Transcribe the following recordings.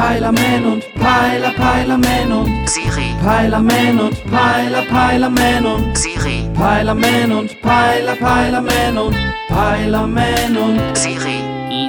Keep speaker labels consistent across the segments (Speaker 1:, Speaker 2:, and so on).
Speaker 1: Peilerman und Peiler, Peilerman und
Speaker 2: Siri,
Speaker 1: Peilerman und Peiler, Peilerman und
Speaker 2: Siri,
Speaker 1: Peilerman und Peiler, Peilerman und Peilerman und
Speaker 2: Siri,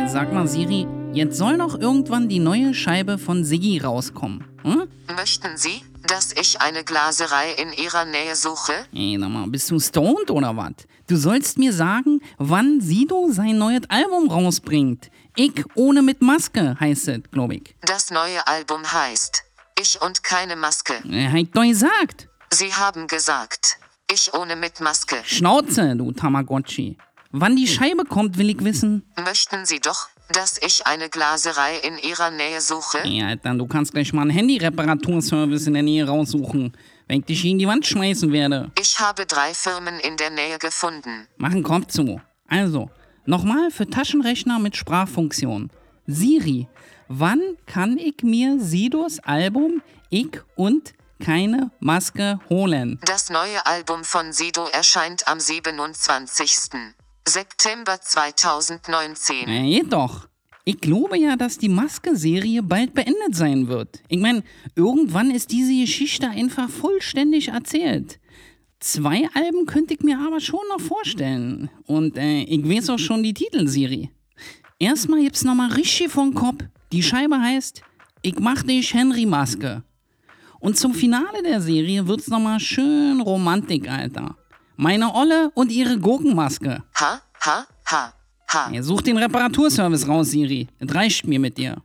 Speaker 3: sag mal, Siri, jetzt soll doch irgendwann die neue Scheibe von Siggi rauskommen. Hm?
Speaker 2: möchten Sie, dass ich eine Glaserei in Ihrer Nähe suche?
Speaker 3: Ey, sag mal, bist du stoned oder was? Du sollst mir sagen, wann Sido sein neues Album rausbringt. Ich ohne mit Maske heißt es, glaub ich.
Speaker 2: Das neue Album heißt Ich und keine Maske.
Speaker 3: Äh, hat doch gesagt.
Speaker 2: Sie haben gesagt, ich ohne mit Maske.
Speaker 3: Schnauze, du Tamagotchi. Wann die Scheibe kommt, will ich wissen.
Speaker 2: Möchten Sie doch, dass ich eine Glaserei in Ihrer Nähe suche?
Speaker 3: Ja, Alter, du kannst gleich mal einen Handy-Reparaturservice in der Nähe raussuchen, wenn ich dich gegen die Wand schmeißen werde.
Speaker 2: Ich habe drei Firmen in der Nähe gefunden.
Speaker 3: Mach einen Kopf zu. Also, nochmal für Taschenrechner mit Sprachfunktion. Siri, wann kann ich mir Sidos Album Ich und keine Maske holen?
Speaker 2: Das neue Album von Sido erscheint am 27. September 2019.
Speaker 3: Ja, geht doch. Ich glaube ja, dass die Maske-Serie bald beendet sein wird. Ich meine, irgendwann ist diese Geschichte einfach vollständig erzählt. Zwei Alben könnte ich mir aber schon noch vorstellen. Und äh, ich weiß auch schon die Titelserie. Erstmal gibt's nochmal richtig von Kopf. Die Scheibe heißt Ich mach dich Henry Maske. Und zum Finale der Serie wird's nochmal schön Romantik, Alter. Meine Olle und ihre Gurkenmaske.
Speaker 2: Ha, ha, ha, ha.
Speaker 3: Ja, such den Reparaturservice raus, Siri. Es reicht mir mit dir.